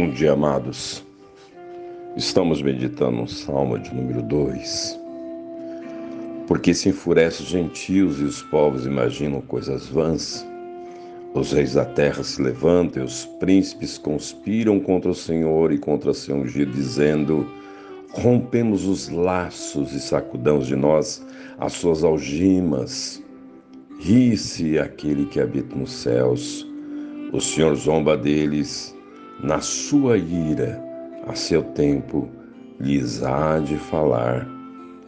Bom dia, amados. Estamos meditando no Salmo de número 2. Porque se enfurecem os gentios e os povos imaginam coisas vãs. Os reis da terra se levantam e os príncipes conspiram contra o Senhor e contra seu ungido, dizendo: Rompemos os laços e sacudamos de nós as suas algemas. Ri-se aquele que habita nos céus. O Senhor zomba deles na sua ira, a seu tempo, lhes há de falar,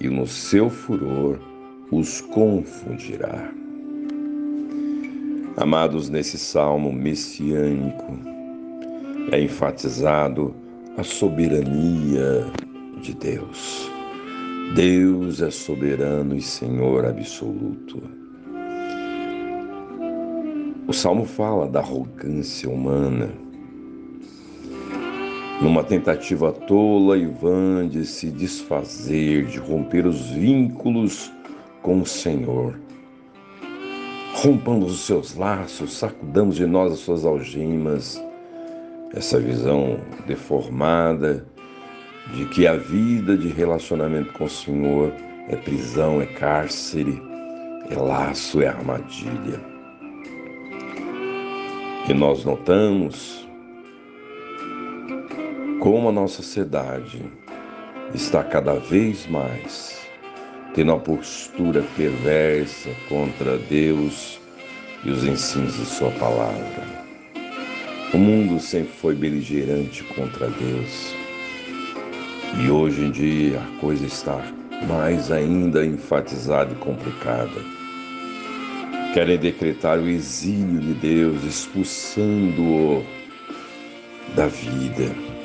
e no seu furor os confundirá. Amados, nesse salmo messiânico é enfatizado a soberania de Deus. Deus é soberano e Senhor absoluto. O salmo fala da arrogância humana numa tentativa tola e vã de se desfazer, de romper os vínculos com o Senhor. Rompamos os seus laços, sacudamos de nós as suas algemas. Essa visão deformada de que a vida de relacionamento com o Senhor é prisão, é cárcere, é laço, é armadilha. E nós notamos como a nossa sociedade está cada vez mais tendo uma postura perversa contra Deus e os ensinos de Sua palavra. O mundo sempre foi beligerante contra Deus e hoje em dia a coisa está mais ainda enfatizada e complicada. Querem decretar o exílio de Deus, expulsando-o da vida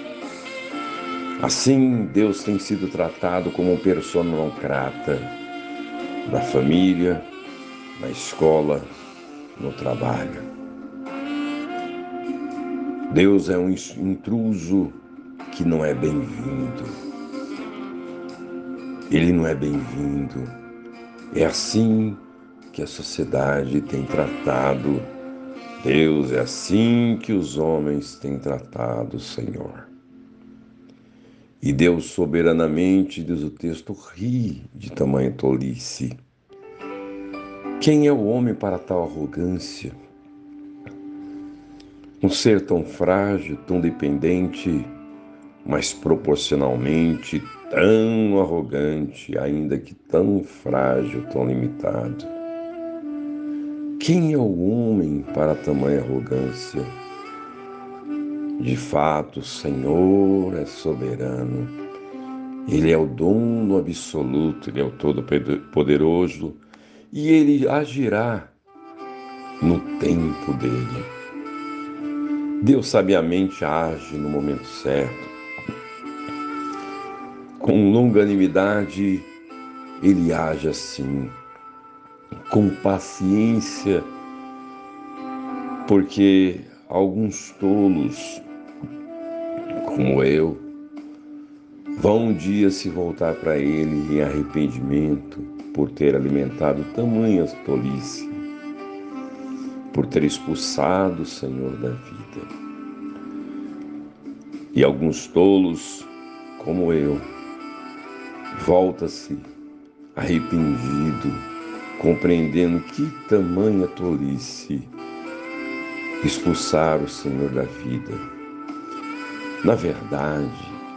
Assim, Deus tem sido tratado como um persona não na família, na escola, no trabalho. Deus é um intruso que não é bem-vindo. Ele não é bem-vindo. É assim que a sociedade tem tratado Deus, é assim que os homens têm tratado o Senhor. E Deus soberanamente, diz o texto, ri de tamanha tolice. Quem é o homem para tal arrogância? Um ser tão frágil, tão dependente, mas proporcionalmente tão arrogante, ainda que tão frágil, tão limitado. Quem é o homem para tamanha arrogância? De fato, o Senhor é soberano. Ele é o dono absoluto, ele é o todo-poderoso e ele agirá no tempo dele. Deus sabiamente age no momento certo. Com longanimidade, ele age assim, com paciência, porque alguns tolos como eu, vão um dia se voltar para ele em arrependimento por ter alimentado tamanha tolice, por ter expulsado o Senhor da vida. E alguns tolos, como eu, volta-se arrependido, compreendendo que tamanha tolice expulsar o Senhor da vida na verdade,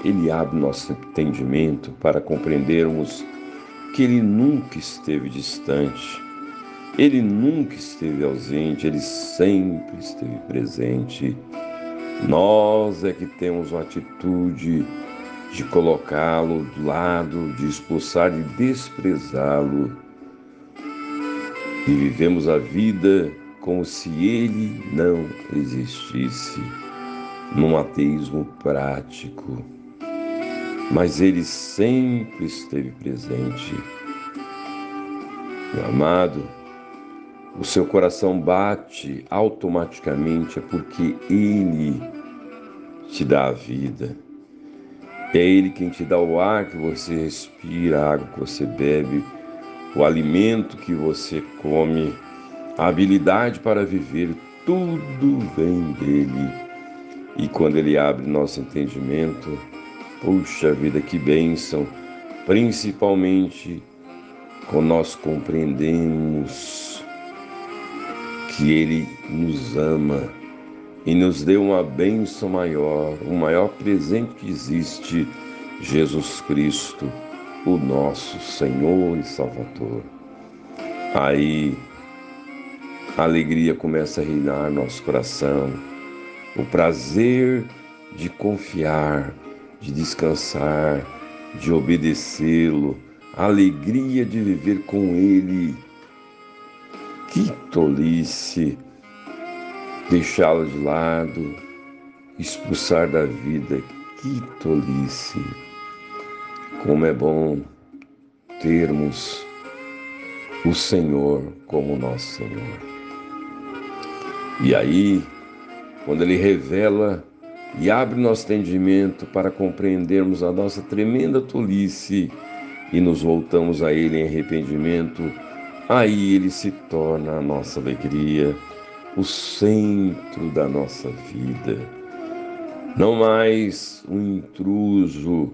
ele abre nosso entendimento para compreendermos que ele nunca esteve distante, ele nunca esteve ausente, ele sempre esteve presente. Nós é que temos uma atitude de colocá-lo do lado, de expulsar e desprezá-lo. E vivemos a vida como se ele não existisse num ateísmo prático, mas ele sempre esteve presente. Meu amado, o seu coração bate automaticamente é porque ele te dá a vida. É ele quem te dá o ar que você respira, a água que você bebe, o alimento que você come, a habilidade para viver, tudo vem dele E quando Ele abre nosso entendimento, puxa vida, que bênção! Principalmente quando nós compreendemos que Ele nos ama e nos deu uma bênção maior, o maior presente que existe, Jesus Cristo, o nosso Senhor e Salvador. Aí a alegria começa a reinar no nosso coração, o prazer de confiar, de descansar, de obedecê-lo, a alegria de viver com Ele. Que tolice deixá-lo de lado, expulsar da vida. Que tolice! Como é bom termos o Senhor como nosso Senhor. E aí, quando Ele revela e abre nosso entendimento para compreendermos a nossa tremenda tolice e nos voltamos a Ele em arrependimento, aí Ele se torna a nossa alegria, o centro da nossa vida. Não mais um intruso,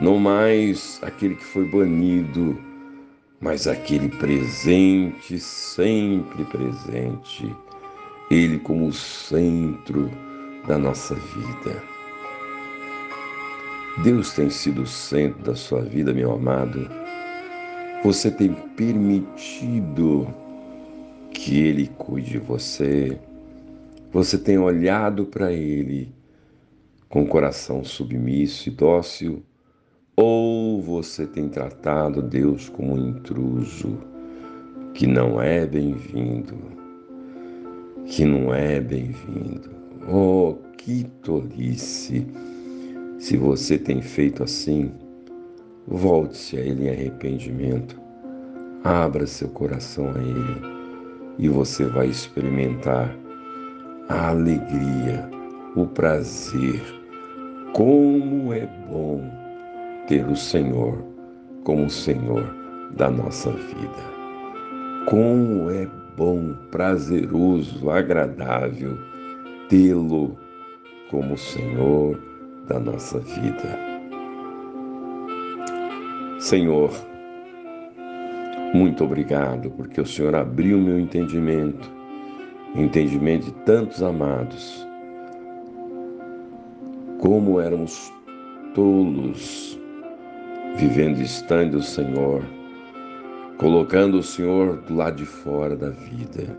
não mais aquele que foi banido, mas aquele presente, sempre presente, Ele como o centro da nossa vida. Deus tem sido o centro da sua vida, meu amado. Você tem permitido que Ele cuide de você. Você tem olhado para Ele com o coração submisso e dócil ou você tem tratado Deus como um intruso que não é bem-vindo, que não é bem-vindo. Oh, que tolice! Se você tem feito assim, volte-se a Ele em arrependimento, abra seu coração a Ele e você vai experimentar a alegria, o prazer. Como é bom! ter o Senhor como o Senhor da nossa vida. Como é bom, prazeroso, agradável tê-lo como Senhor da nossa vida. Senhor, muito obrigado porque o Senhor abriu meu entendimento, o entendimento de tantos amados, como éramos tolos vivendo distante do Senhor, colocando o Senhor do lado de fora da vida.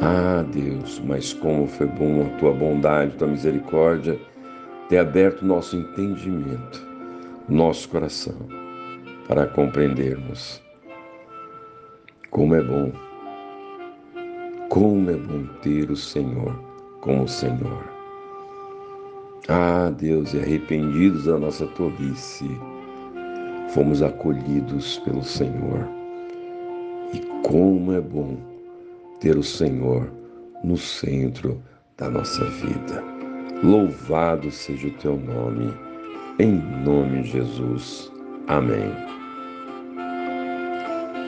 Ah, Deus, mas como foi bom a tua bondade, a tua misericórdia ter aberto nosso entendimento, nosso coração, para compreendermos como é bom, como é bom ter o Senhor como Senhor. Ah, Deus, e arrependidos da nossa tolice, fomos acolhidos pelo Senhor. E como é bom ter o Senhor no centro da nossa vida. Louvado seja o teu nome, em nome de Jesus. Amém.